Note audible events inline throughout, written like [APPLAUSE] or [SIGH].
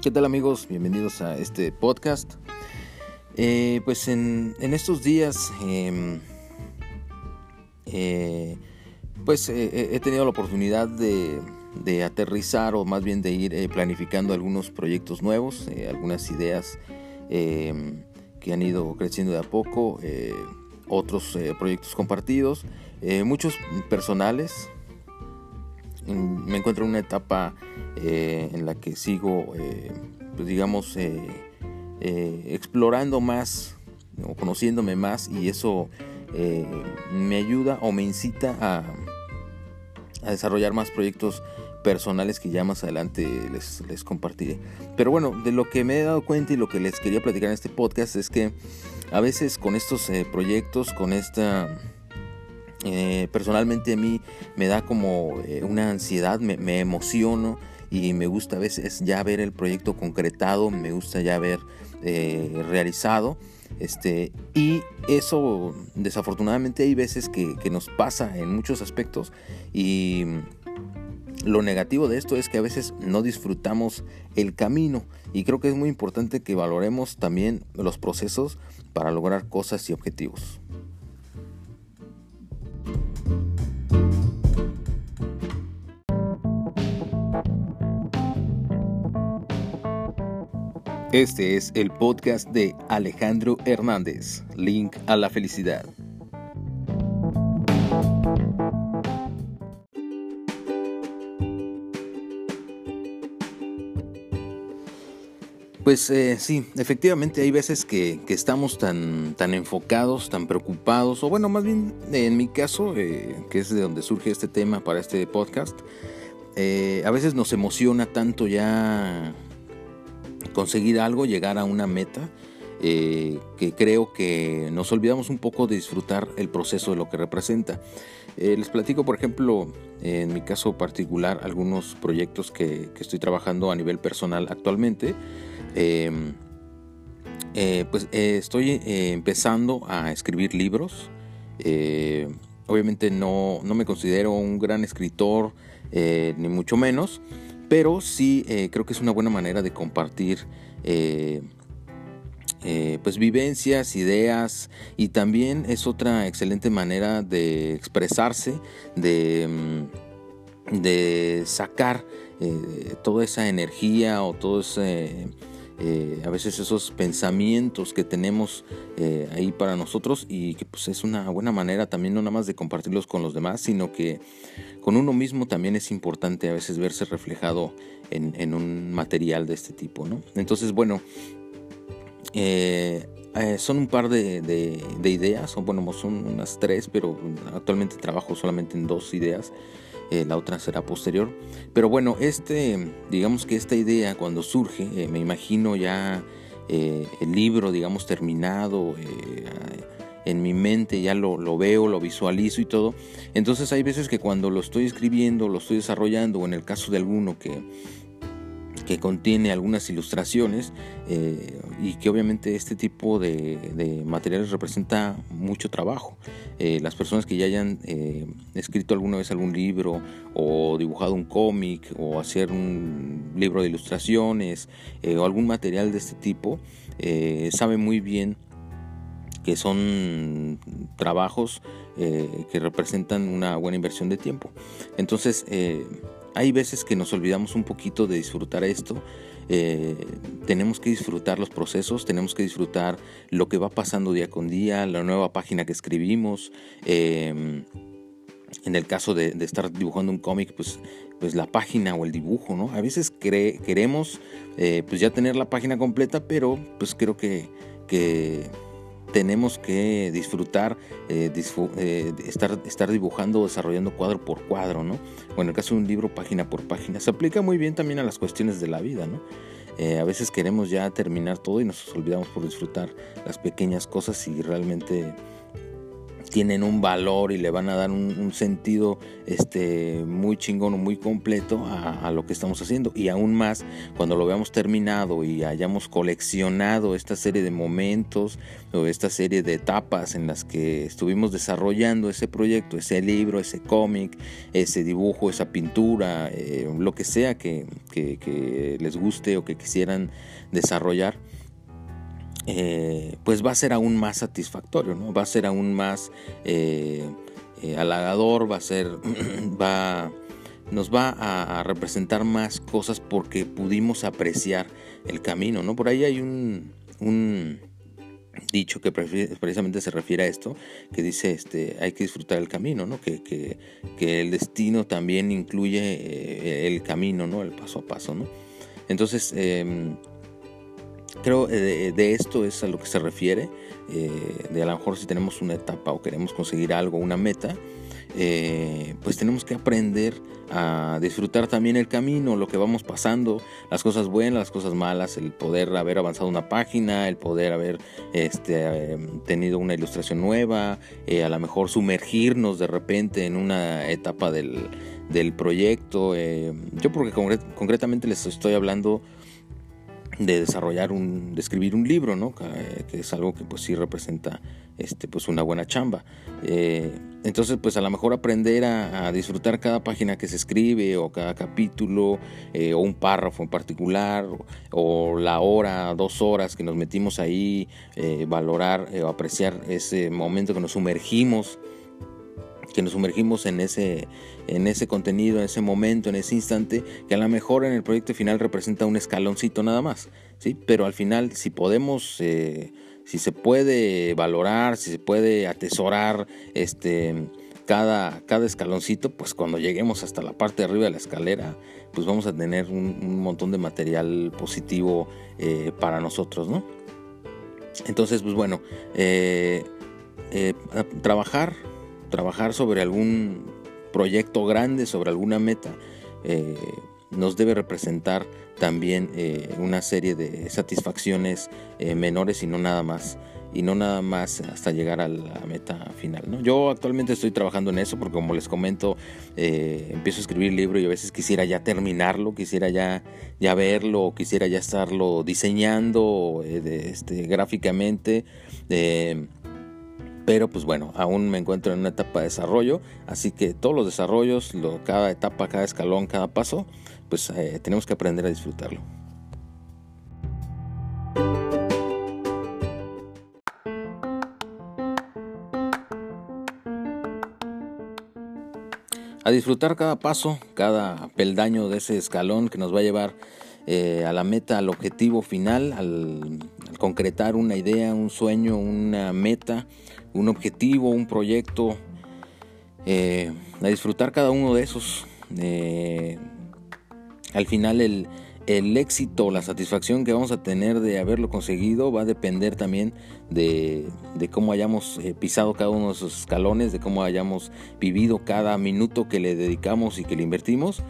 ¿Qué tal amigos? Bienvenidos a este podcast. Eh, pues en, estos días em, eh, pues eh, he tenido la oportunidad de, aterrizar o más bien de ir planificando algunos proyectos nuevos, algunas ideas em, que han ido creciendo de a poco, otros proyectos compartidos, muchos personales, me encuentro en una etapa eh, en la que sigo, eh, pues digamos, eh, explorando más o conociéndome más y eso me ayuda o me incita a, a, desarrollar más proyectos personales que ya más adelante les, les compartiré. Pero bueno, de lo que me he dado cuenta y lo que les quería platicar en este podcast es que a veces con estos proyectos, con esta eh, personalmente a mí me da como eh, una ansiedad, me, emociono y me gusta a veces ya ver el proyecto concretado, me gusta ya ver eh, realizado. Este, y eso desafortunadamente hay veces que, que nos pasa en muchos aspectos y lo negativo de esto es que a veces no disfrutamos el camino y creo que es muy importante que valoremos también los procesos para lograr cosas y objetivos. Este es el podcast de Alejandro Hernández, Link a la Felicidad. Pues eh, sí, efectivamente hay veces que, estamos tan, tan enfocados, tan preocupados, o bueno, más bien en mi caso, eh, que es de donde surge este tema para este podcast, eh, a veces nos emociona tanto ya conseguir algo, llegar a una meta, eh, que creo que nos olvidamos un poco de disfrutar el proceso de lo que representa. Eh, les platico, por ejemplo, en mi caso particular, algunos proyectos que, estoy trabajando a nivel personal actualmente. Em, eh, pues estoy empezando a escribir libros. obviamente no, no, me considero un gran escritor, ni mucho menos pero sí eh, creo que es una buena manera de compartir eh, eh, pues vivencias, ideas y también es otra excelente manera de expresarse, de, mm, de sacar toda esa energía o todo ese eh, a veces esos pensamientos que tenemos eh, ahí para nosotros y que pues es una buena manera también no nada más de compartirlos con los demás, sino que con uno mismo también es importante a veces verse reflejado en, un material de este tipo, ¿no? Entonces, bueno, eh, son un par de, de, ideas, o bueno, son unas tres, pero actualmente trabajo solamente en dos ideas. Eh, la otra será posterior. Pero bueno, este, digamos que esta idea cuando surge, eh, me imagino ya eh, el libro, digamos, terminado, en mi mente ya lo, lo, veo, lo visualizo y todo. Entonces hay veces que cuando lo estoy escribiendo, lo estoy desarrollando, o en el caso de alguno que que contiene algunas ilustraciones eh, y que obviamente este tipo de, materiales representa mucho trabajo. Eh, las personas que ya hayan eh, escrito alguna vez algún libro o dibujado un cómic o hacer un libro de ilustraciones o algún material de este tipo, saben muy bien que son trabajos que representan una buena inversión de tiempo. Entonces, hay veces que nos olvidamos un poquito de disfrutar esto. Eh, tenemos que disfrutar los procesos, tenemos que disfrutar lo que va pasando día con día, la nueva página que escribimos. Em, en el caso de, estar dibujando un cómic, pues, pues la página o el dibujo, ¿no? A veces queremos eh, pues ya tener la página completa, pero pues creo que, que tenemos que disfrutar, eh, eh, estar, estar dibujando, desarrollando cuadro por cuadro, ¿no? O en el caso de un libro, página por página. Se aplica muy bien también a las cuestiones de la vida, ¿no? Eh, a veces queremos ya terminar todo y nos olvidamos por disfrutar las pequeñas cosas y realmente tienen un valor y le van a dar un, sentido este, muy chingón o muy completo a, lo que estamos haciendo. Y aún más cuando lo veamos terminado y hayamos coleccionado esta serie de momentos o esta serie de etapas en las que estuvimos desarrollando ese proyecto, ese libro, ese cómic, ese dibujo, esa pintura, eh, lo que sea que les guste o que quisieran desarrollar eh, pues va a ser aún más satisfactorio, ¿no? Va a ser aún más eh, eh, halagador, va a ser, [CLEARS THROAT] va, nos va a, representar más cosas porque pudimos apreciar el camino, ¿no? Por ahí hay un, dicho que precisamente se refiere a esto, que dice, este, hay que disfrutar el camino, ¿no? Que, que, que el destino también incluye el camino, ¿no? El paso a paso, ¿no? Entonces, em, Creo eh, de, esto es a lo que se refiere, eh, de a lo mejor si tenemos una etapa o queremos conseguir algo, una meta, eh, pues tenemos que aprender a disfrutar también el camino, lo que vamos pasando, las cosas buenas, las cosas malas, el poder haber avanzado una página, el poder haber este, tenido una ilustración nueva, a lo mejor sumergirnos de repente en una etapa del, del proyecto. yo porque concretamente les estoy hablando de desarrollar un, de escribir un libro, ¿no? Que, es algo que pues sí representa este, pues una buena chamba. Eh, entonces pues a lo mejor aprender a, disfrutar cada página que se escribe o cada capítulo eh, o un párrafo en particular o, la hora, dos horas que nos metimos ahí, eh, valorar o apreciar ese momento que nos sumergimos que nos sumergimos en ese, en ese contenido, en ese momento, en ese instante, que a lo mejor en el proyecto final representa un escaloncito nada más, ¿sí? Pero al final, si podemos, eh, si se puede valorar, si se puede atesorar este, cada, cada escaloncito, pues cuando lleguemos hasta la parte de arriba de la escalera, pues vamos a tener un, montón de material positivo eh, para nosotros, ¿no? Entonces, pues bueno, eh, trabajar trabajar sobre algún proyecto grande, sobre alguna meta, eh, nos debe representar también eh, una serie de satisfacciones eh, menores y no nada más y no nada más hasta llegar a la meta final. ¿no? Yo actualmente estoy trabajando en eso porque como les comento, empiezo a escribir libro y a veces quisiera ya terminarlo, quisiera ya, ya verlo, quisiera ya estarlo diseñando este, gráficamente pero pues bueno, aún me encuentro en una etapa de desarrollo, así que todos los desarrollos, cada etapa, cada escalón, cada paso, pues eh, tenemos que aprender a disfrutarlo. A disfrutar cada paso, cada peldaño de ese escalón que nos va a llevar eh, a la meta, al objetivo final, al concretar una idea, un sueño, una meta, un objetivo, un proyecto, eh, a disfrutar cada uno de esos. Eh, al final el, el éxito, la satisfacción que vamos a tener de haberlo conseguido va a depender también de, cómo hayamos eh, pisado cada uno de esos escalones, de cómo hayamos vivido cada minuto que le dedicamos y que le invertimos,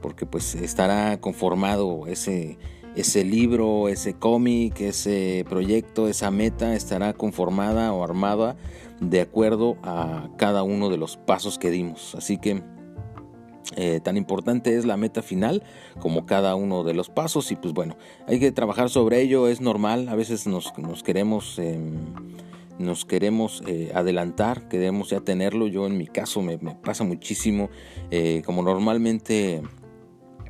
porque pues estará conformado ese, ese libro, ese cómic, ese proyecto, esa meta estará conformada o armada de acuerdo a cada uno de los pasos que dimos. Así que eh, tan importante es la meta final como cada uno de los pasos y pues bueno, hay que trabajar sobre ello, es normal, a veces nos, queremos... Em, nos queremos eh, adelantar, queremos ya tenerlo. Yo en mi caso me, pasa muchísimo, eh, como normalmente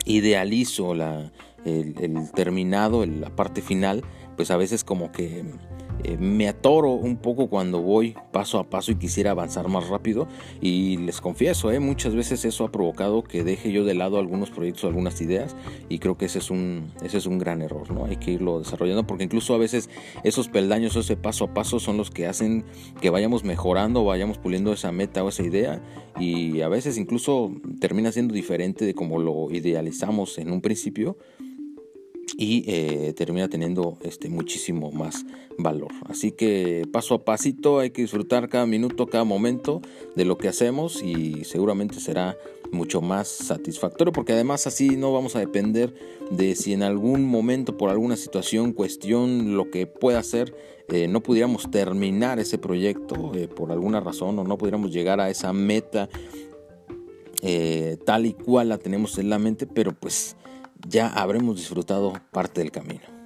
idealizo la, el, terminado, la parte final, pues a veces como que eh, me atoro un poco cuando voy paso a paso y quisiera avanzar más rápido y les confieso, eh, muchas veces eso ha provocado que deje yo de lado algunos proyectos, algunas ideas y creo que ese es un, ese es un gran error, ¿no? Hay que irlo desarrollando porque incluso a veces esos peldaños, ese paso a paso son los que hacen que vayamos mejorando, vayamos puliendo esa meta o esa idea y a veces incluso termina siendo diferente de como lo idealizamos en un principio y eh, termina teniendo este, muchísimo más valor. Así que paso a pasito hay que disfrutar cada minuto, cada momento de lo que hacemos y seguramente será mucho más satisfactorio porque además así no vamos a depender de si en algún momento por alguna situación, cuestión, lo que pueda ser, eh, no pudiéramos terminar ese proyecto eh, por alguna razón o no pudiéramos llegar a esa meta tal y cual la tenemos en la mente, pero pues ya habremos disfrutado parte del camino.